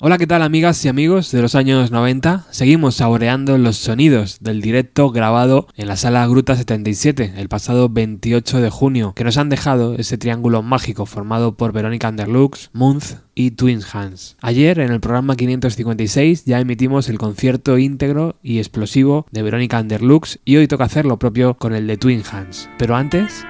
Hola, ¿qué tal amigas y amigos de los años 90? Seguimos saboreando los sonidos del directo grabado en la sala Gruta 77 el pasado 28 de junio, que nos han dejado ese triángulo mágico formado por Verónica Underlux, Munz y Twins Hands. Ayer en el programa 556 ya emitimos el concierto íntegro y explosivo de Verónica Underlux y hoy toca hacer lo propio con el de Twin Hands. Pero antes...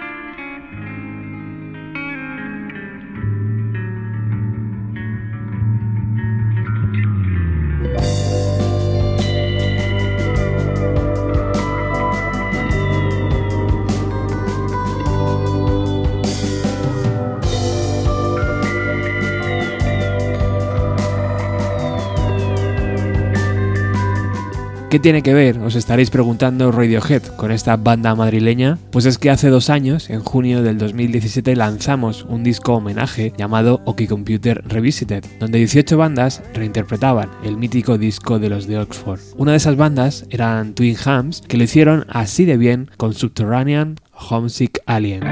¿Qué tiene que ver, os estaréis preguntando Radiohead con esta banda madrileña? Pues es que hace dos años, en junio del 2017, lanzamos un disco homenaje llamado Oki Computer Revisited, donde 18 bandas reinterpretaban el mítico disco de los de Oxford. Una de esas bandas eran Twin Hams, que lo hicieron así de bien con Subterranean Homesick Alien.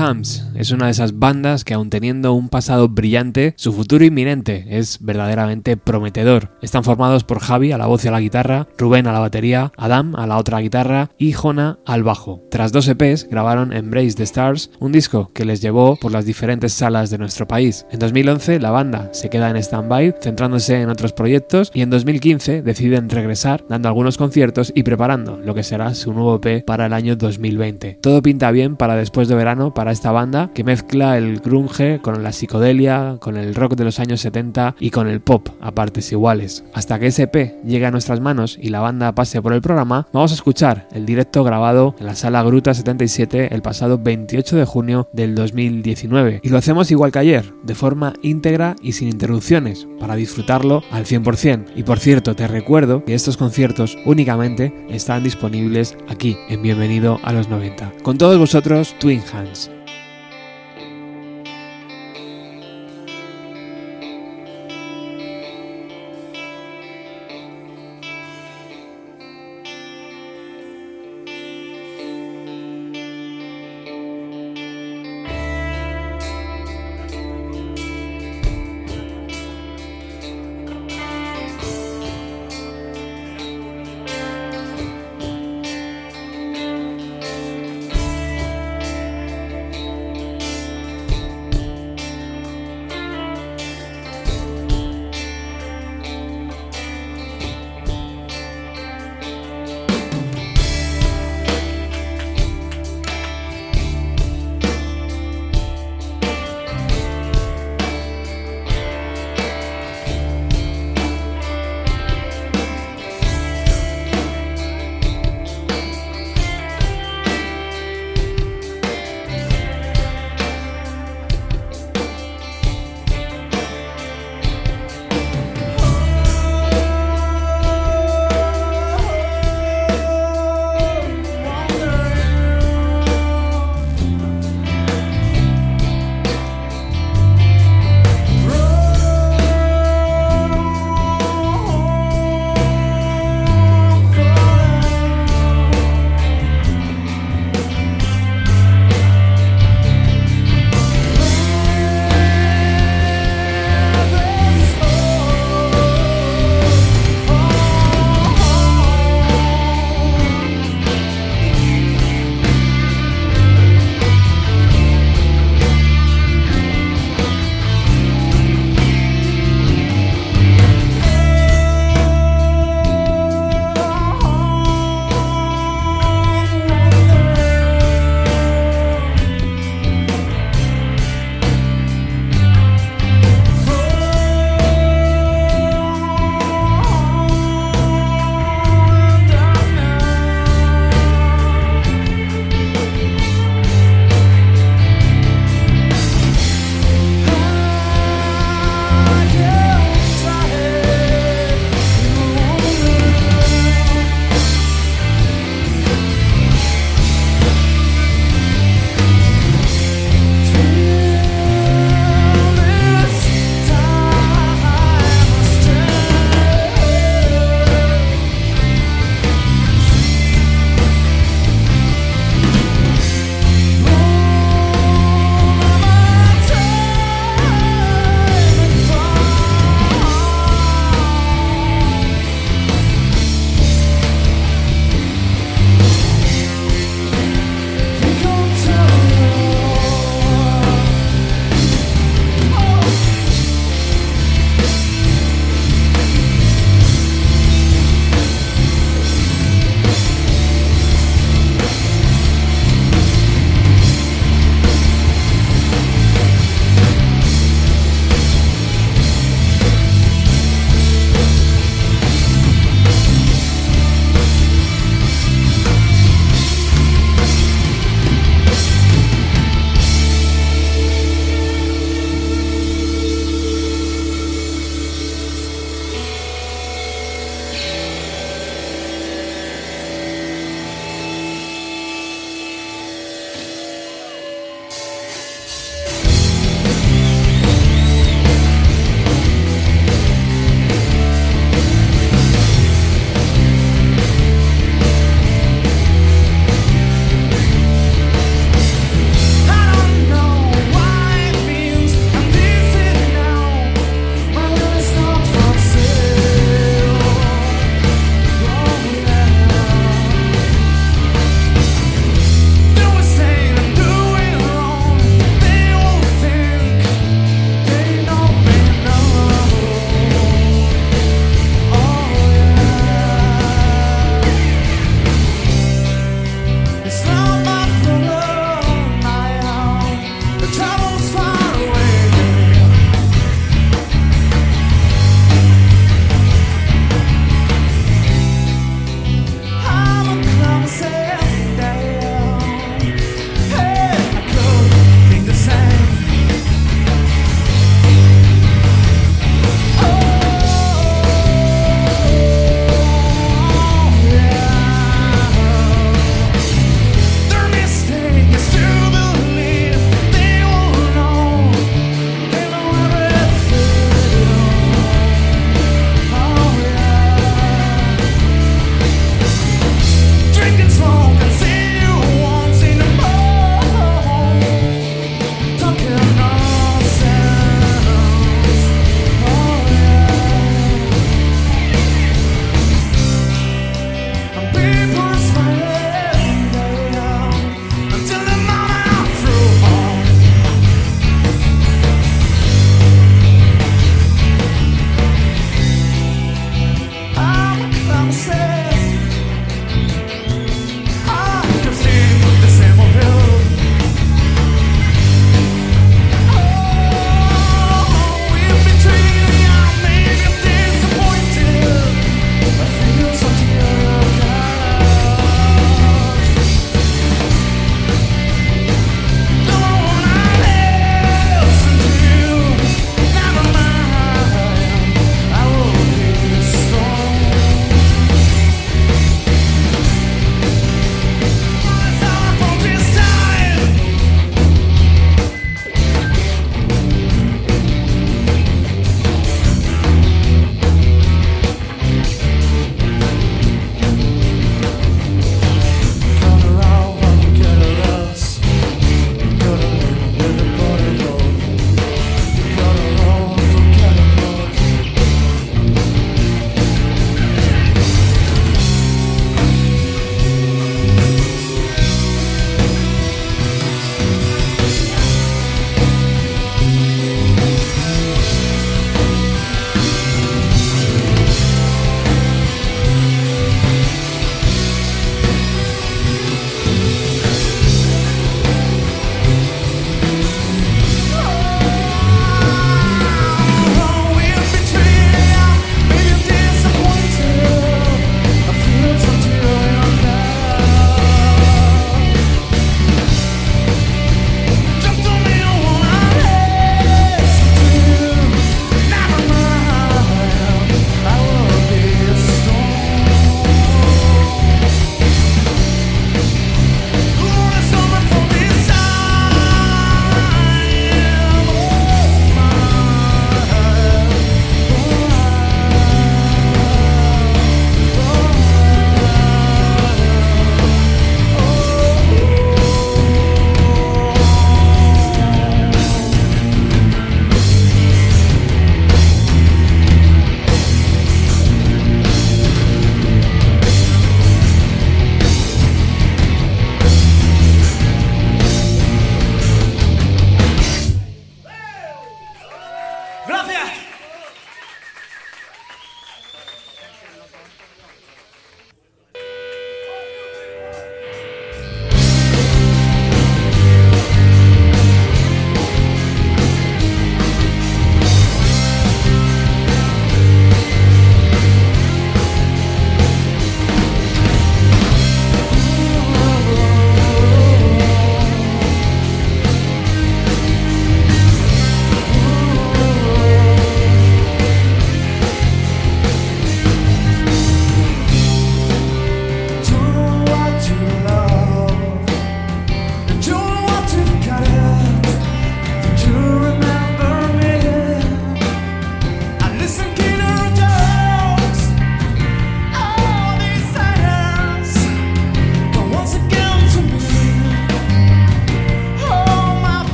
Twin Hams es una de esas bandas que aun teniendo un pasado brillante, su futuro inminente es verdaderamente prometedor. Están formados por Javi a la voz y a la guitarra, Rubén a la batería, Adam a la otra guitarra y Jona al bajo. Tras dos EPs grabaron Embrace the Stars, un disco que les llevó por las diferentes salas de nuestro país. En 2011 la banda se queda en stand-by, centrándose en otros proyectos y en 2015 deciden regresar dando algunos conciertos y preparando lo que será su nuevo EP para el año 2020. Todo pinta bien para después de verano para esta banda que mezcla el grunge con la psicodelia, con el rock de los años 70 y con el pop a partes iguales. Hasta que ese EP llegue a nuestras manos y la banda pase por el programa, vamos a escuchar el directo grabado en la sala Gruta 77 el pasado 28 de junio del 2019. Y lo hacemos igual que ayer, de forma íntegra y sin interrupciones, para disfrutarlo al 100%. Y por cierto, te recuerdo que estos conciertos únicamente están disponibles aquí en Bienvenido a los 90. Con todos vosotros, Twin Hands.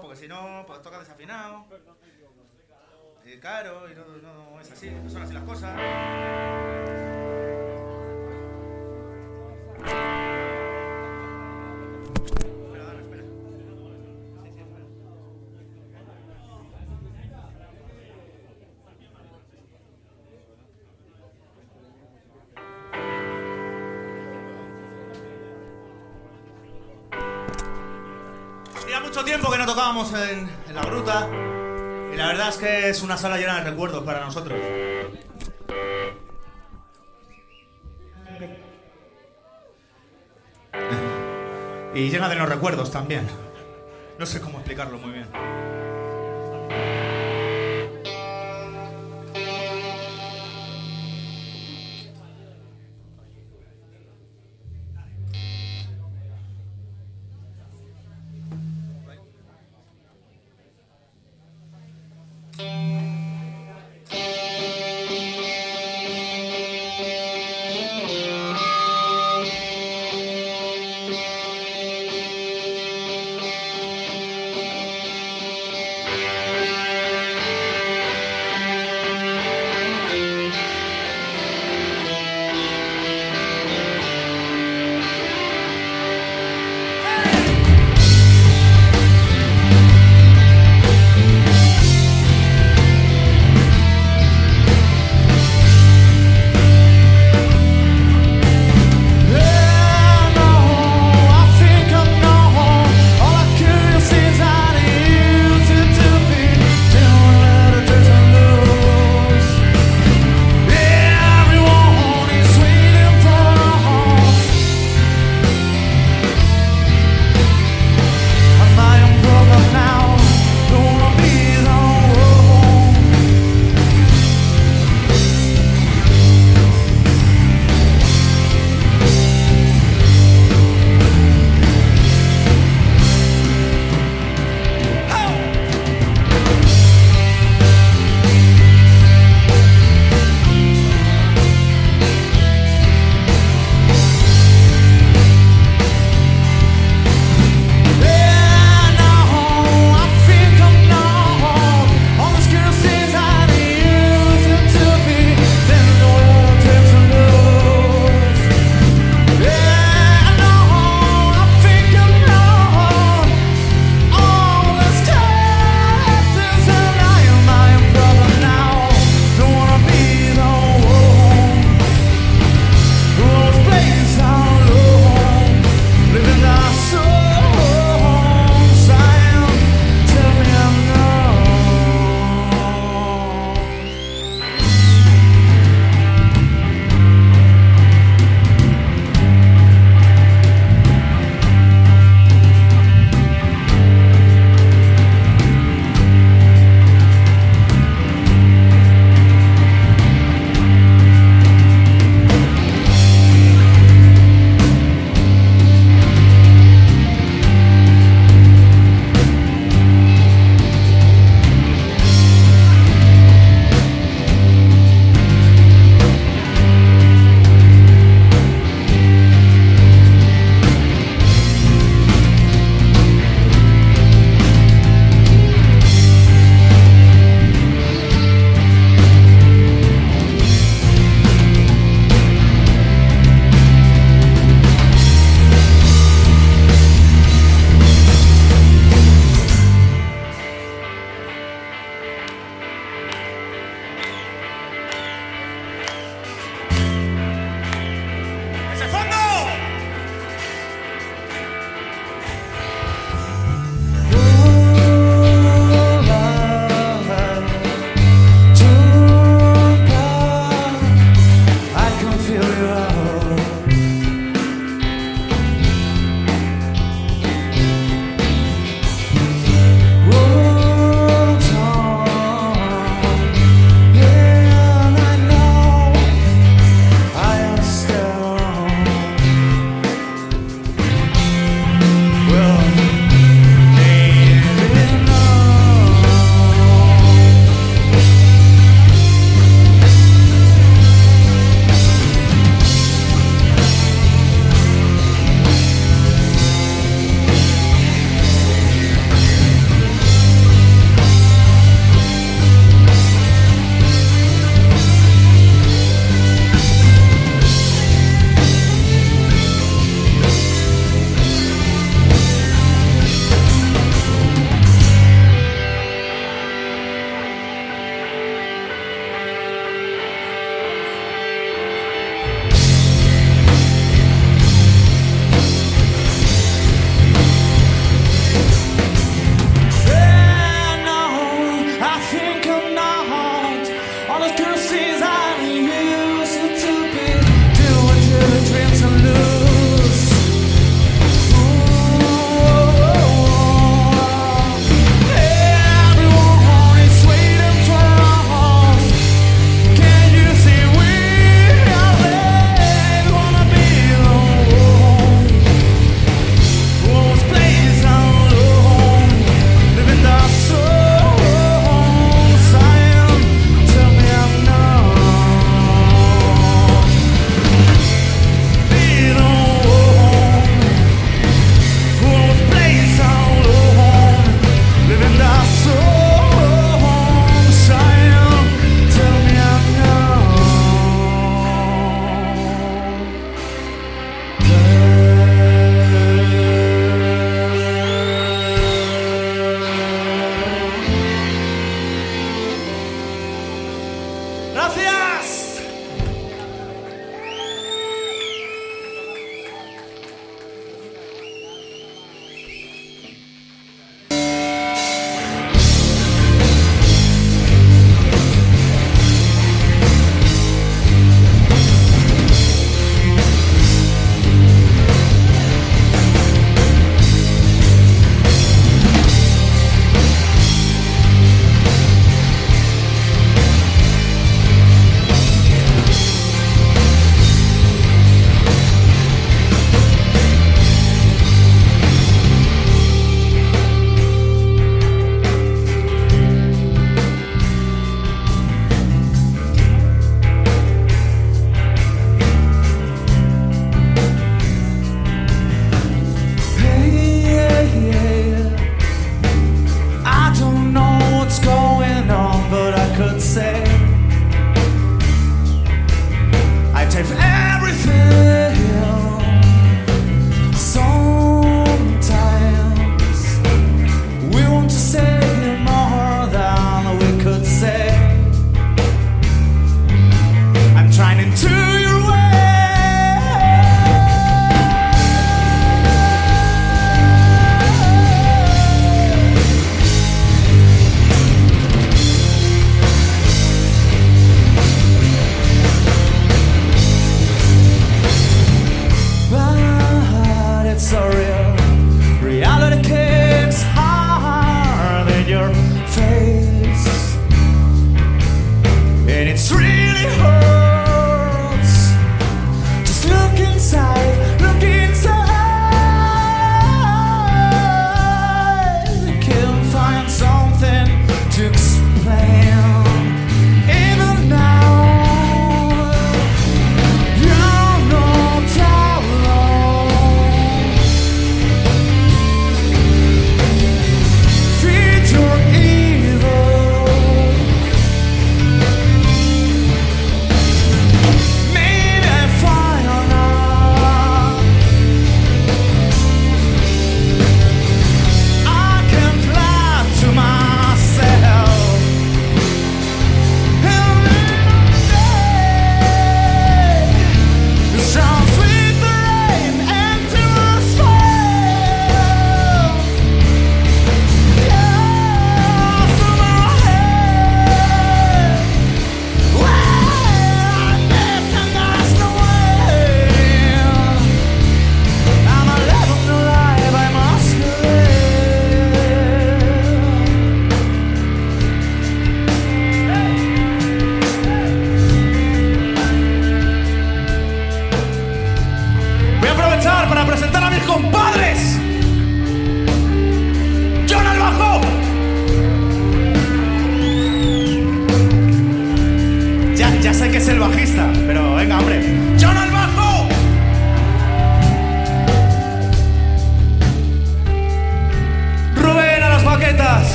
Porque si no, pues tocas desafinado. Y claro, y no, no es así, no son así las cosas. Mucho tiempo que no tocábamos en, la gruta y la verdad es que es una sala llena de recuerdos para nosotros. Y llena de los recuerdos también. No sé cómo explicarlo muy bien.